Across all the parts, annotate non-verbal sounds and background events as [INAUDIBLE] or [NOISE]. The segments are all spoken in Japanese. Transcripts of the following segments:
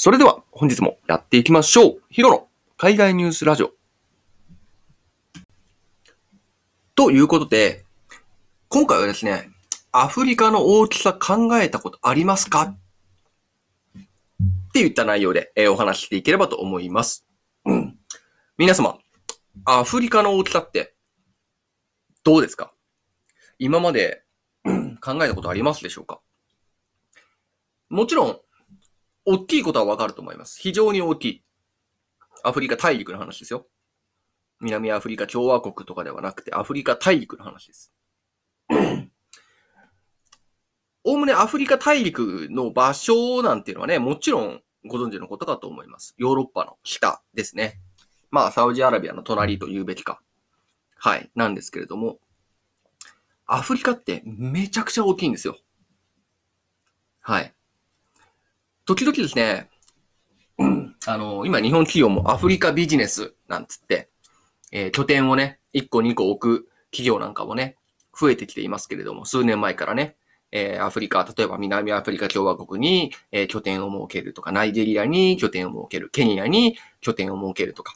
それでは本日もやっていきましょう。ヒロの海外ニュースラジオ。ということで、今回はですね、アフリカの大きさ考えたことありますか？って言った内容で、えーお話ししていければと思います。うん皆様、アフリカの大きさってどうですか？今までうん考えたことありますでしょうか？もちろん、大きいことはわかると思います。非常に大きい。アフリカ大陸の話ですよ。南アフリカ共和国とかではなくて、アフリカ大陸の話です。[COUGHS] おおむねアフリカ大陸の場所なんていうのはね、もちろんご存知のことかと思います。ヨーロッパの北ですね。まあ、サウジアラビアの隣と言うべきか。はい。なんですけれども、アフリカってめちゃくちゃ大きいんですよ。はい。時々ですね、あの、今日本企業もアフリカビジネスなんつって、えー拠点をね、1個2個置く企業なんかもね、増えてきていますけれども、数年前からね、えーアフリカ、例えば南アフリカ共和国に、えー拠点を設けるとか、ナイジェリアに拠点を設ける、ケニアに拠点を設けるとか、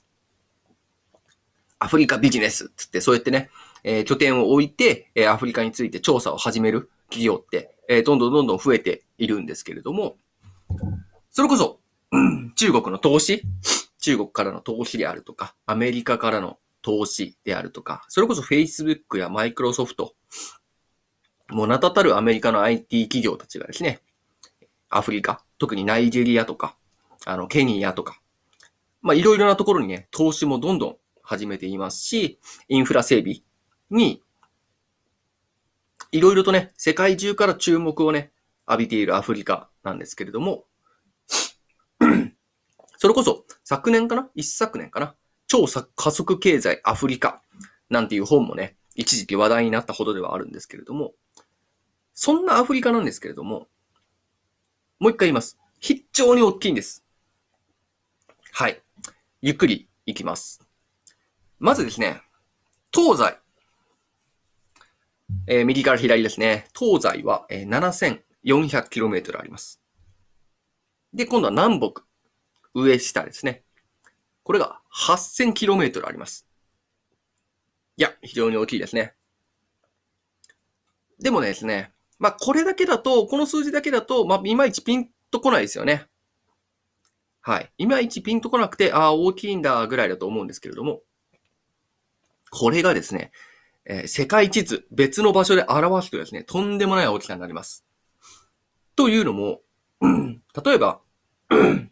アフリカビジネスつって、そうやってね、えー拠点を置いて、えアフリカについて調査を始める企業って、えどんどんどんどん増えているんですけれども、それこそ、中国の投資？中国からの投資であるとか、アメリカからの投資であるとか、それこそ Facebook や Microsoft、もう名だたるアメリカの IT 企業たちがですね、アフリカ、特にナイジェリアとか、あの、ケニアとか、まあ、いろいろなところにね、投資もどんどん始めていますし、インフラ整備に、いろいろとね、世界中から注目をね、浴びているアフリカなんですけれども、[CLEARS THROAT] それこそ昨年かな？一昨年かな？超加速経済アフリカなんていう本もね、一時期話題になったほどではあるんですけれども、そんなアフリカなんですけれども、もう一回言います。非常に大きいんです。はい。ゆっくりいきます。まずですね、東西。えー右から左ですね。東西は、えー 400km あります。で、今度は南北。上下ですね。これが 8000km あります。いや、非常に大きいですね。でもねですね、まあ、これだけだと、この数字だけだと、まあ、いまいちピンとこないですよね。はい。いまいちピンとこなくて、ああ、大きいんだ、ぐらいだと思うんですけれども、これがですね、えー世界地図、別の場所で表すとですね、とんでもない大きさになります。というのも、例えば、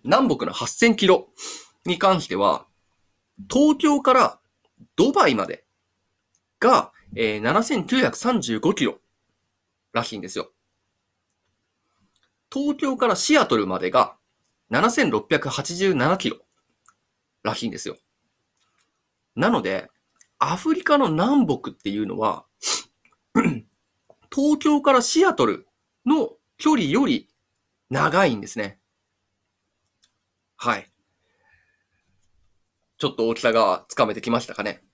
南北の8000キロに関しては、東京からドバイまでが、えー7935キロらしいんですよ。東京からシアトルまでが7687キロらしいんですよ。なので、アフリカの南北っていうのは、東京からシアトルの距離より長いんですね。はい。ちょっと大きさがつかめてきましたかね。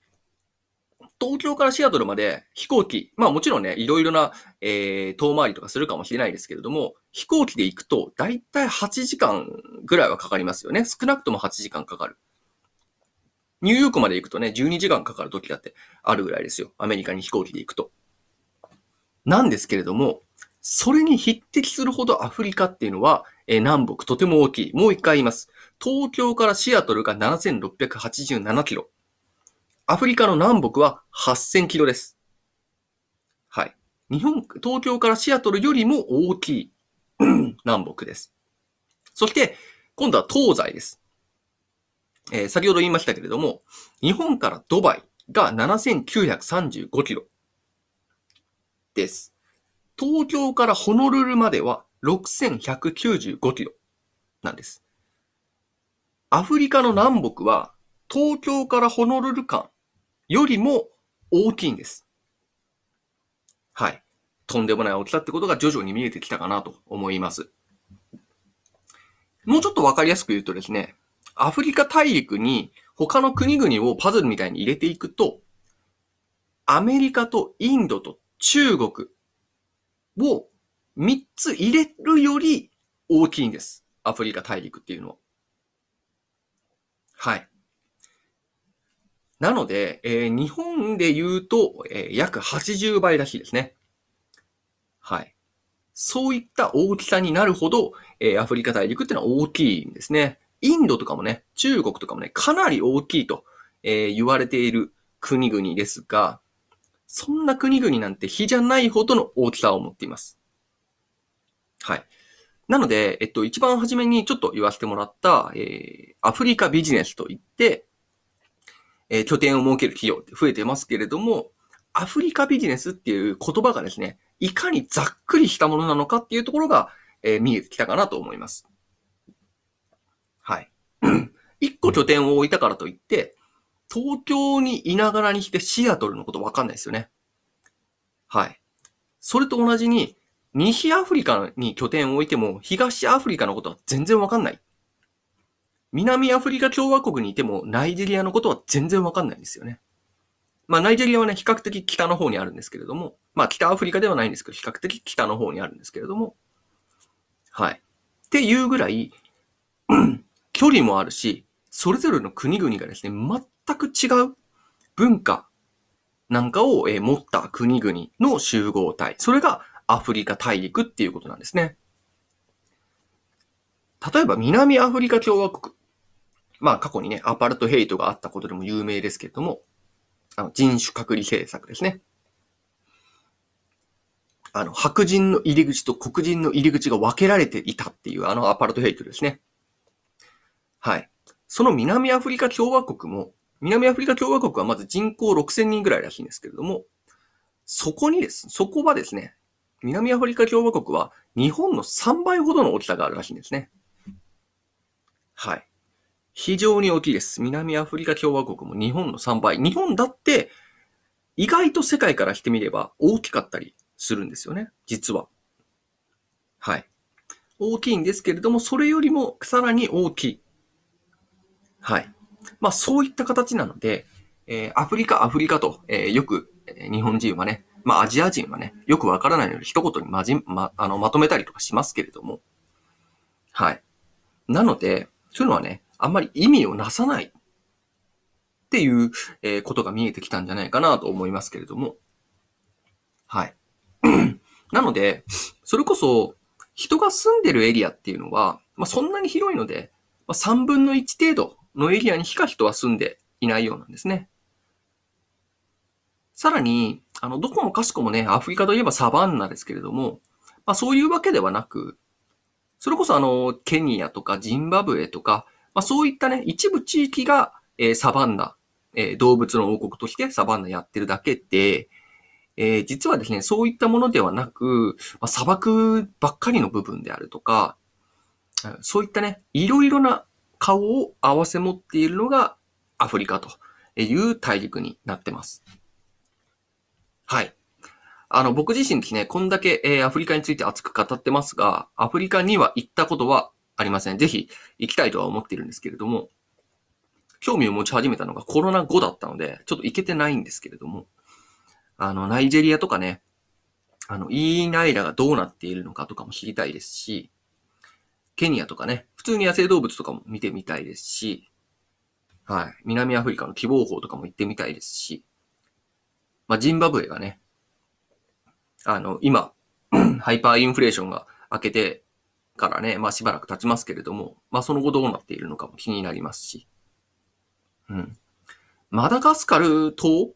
東京からシアトルまで飛行機、まあもちろんね、いろいろな、えー、遠回りとかするかもしれないですけれども、飛行機で行くと、だいたい8時間ぐらいはかかりますよね。少なくとも8時間かかる。ニューヨークまで行くとね、12時間かかる時だってあるぐらいですよ。アメリカに飛行機で行くと。なんですけれども、それに匹敵するほどアフリカっていうのは、えー南北とても大きい。もう一回言います。東京からシアトルが7687キロ。アフリカの南北は8000キロです。はい。日本、東京からシアトルよりも大きい [CLEARS THROAT] 南北です。そして、今度は東西です。えー先ほど言いましたけれども、日本からドバイが7935キロです。東京からホノルルまでは6195キロなんです。アフリカの南北は東京からホノルル間よりも大きいんです。はい。とんでもない大きさってことが徐々に見えてきたかなと思います。もうちょっとわかりやすく言うとですね、アフリカ大陸に他の国々をパズルみたいに入れていくと、アメリカとインドと中国を3つ入れるより大きいんです。アフリカ大陸っていうのは。はい。なので、えー、日本で言うと、えー、約80倍らしいですね。はい。そういった大きさになるほど、えー、アフリカ大陸っていうのは大きいんですね。インドとかもね、中国とかもね、かなり大きいと、えー、言われている国々ですが、そんな国々なんて比じゃないほどの大きさを持っています。はい。なので、えっと、一番初めにちょっと言わせてもらった、えー、アフリカビジネスといって、えー、拠点を設ける企業って増えてますけれども、アフリカビジネスっていう言葉がですね、いかにざっくりしたものなのかっていうところが、えー、見えてきたかなと思います。はい。[CLEARS THROAT] 一個拠点を置いたからといって、東京にいながらにしてシアトルのことわかんないですよね。はい。それと同じに、西アフリカに拠点を置いても、東アフリカのことは全然わかんない。南アフリカ共和国にいても、ナイジェリアのことは全然わかんないんですよね。まあ、ナイジェリアはね、比較的北の方にあるんですけれども、まあ、北アフリカではないんですけど、比較的北の方にあるんですけれども、はい。っていうぐらい、[CLEARS THROAT] 距離もあるし、それぞれの国々がですね、全く違う文化なんかをえ持った国々の集合体。それがアフリカ大陸っていうことなんですね。例えば南アフリカ共和国。まあ過去にね、アパルトヘイトがあったことでも有名ですけれども、あの人種隔離政策ですね。あの、白人の入り口と黒人の入り口が分けられていたっていうあのアパルトヘイトですね。はい。その南アフリカ共和国も、南アフリカ共和国はまず人口6000人ぐらいらしいんですけれども、そこにです、そこはですね、南アフリカ共和国は日本の3倍ほどの大きさがあるらしいんですね。はい。非常に大きいです。南アフリカ共和国も日本の3倍。日本だって意外と世界からしてみれば大きかったりするんですよね。実は。はい。大きいんですけれども、それよりもさらに大きい。はい。まあそういった形なので、えー、アフリカ、アフリカと、えー、よく、え、日本人はね、まあアジア人はね、よくわからないので一言にまじ、ま、あの、まとめたりとかしますけれども、はい。なので、そういうのはね、あんまり意味をなさないっていう、えー、ことが見えてきたんじゃないかなと思いますけれども、はい。[CLEARS THROAT] なので、それこそ、人が住んでるエリアっていうのは、まあ、そんなに広いので、まあ、3分の1程度のエリアにしか人は住んでいないようなんですね。さらに、あの、どこもかしこもね、アフリカといえばサバンナですけれども、まあそういうわけではなく、それこそあの、ケニアとかジンバブエとか、まあそういったね、一部地域が、えー、サバンナ、えー、動物の王国としてサバンナやってるだけで、えー、実はですね、そういったものではなく、まあ、砂漠ばっかりの部分であるとか、そういったね、いろいろな顔を合わせ持っているのがアフリカという大陸になってます。はい。あの、僕自身ですね、こんだけ、え、アフリカについて熱く語ってますが、アフリカには行ったことはありません。ぜひ行きたいとは思っているんですけれども、興味を持ち始めたのがコロナ後だったので、ちょっと行けてないんですけれども、あの、ナイジェリアとかね、あの、イーナイラがどうなっているのかとかも知りたいですし、ケニアとかね、普通に野生動物とかも見てみたいですし、はい。南アフリカの希望法とかも行ってみたいですし、まあ、ジンバブエがね、あの、今、[CLEARS THROAT] ハイパーインフレーションが明けてからね、まあしばらく経ちますけれども、まあその後どうなっているのかも気になりますし。うん。マダガスカル島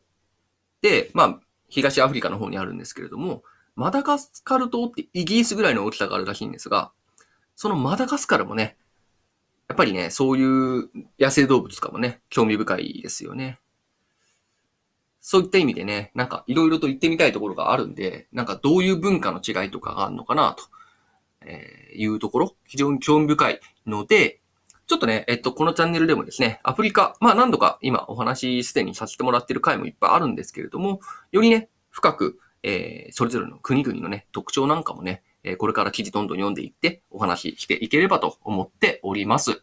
で、まあ東アフリカの方にあるんですけれども、マダガスカル島ってイギリスぐらいの大きさがあるらしいんですが、そのマダガスカルもね、やっぱりね、そういう野生動物とかもね、興味深いですよね。そういった意味でね、なんかいろいろと言ってみたいところがあるんで、なんかどういう文化の違いとかがあるのかなと、えいうところ、非常に興味深いので、ちょっとね、えっと、このチャンネルでもですね、アフリカ、まあ何度か今お話すでにさせてもらってる回もいっぱいあるんですけれども、よりね、深く、えー、それぞれの国々のね、特徴なんかもね、えこれから記事どんどん読んでいってお話ししていければと思っております。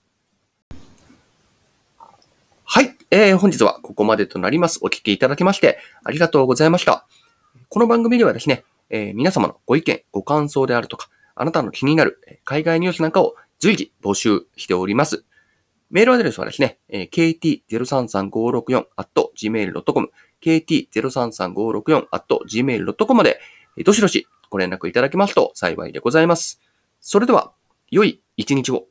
はい。えー、本日はここまでとなります。お聞きいただきましてありがとうございました。この番組ではですね、えー、皆様のご意見、ご感想であるとか、あなたの気になる海外ニュースなんかを随時募集しております。メールアドレスはですね、え kt033564.gmail.com、kt033564.gmail.com まで、どしどしご連絡いただけますと幸いでございます。それでは、良い一日を。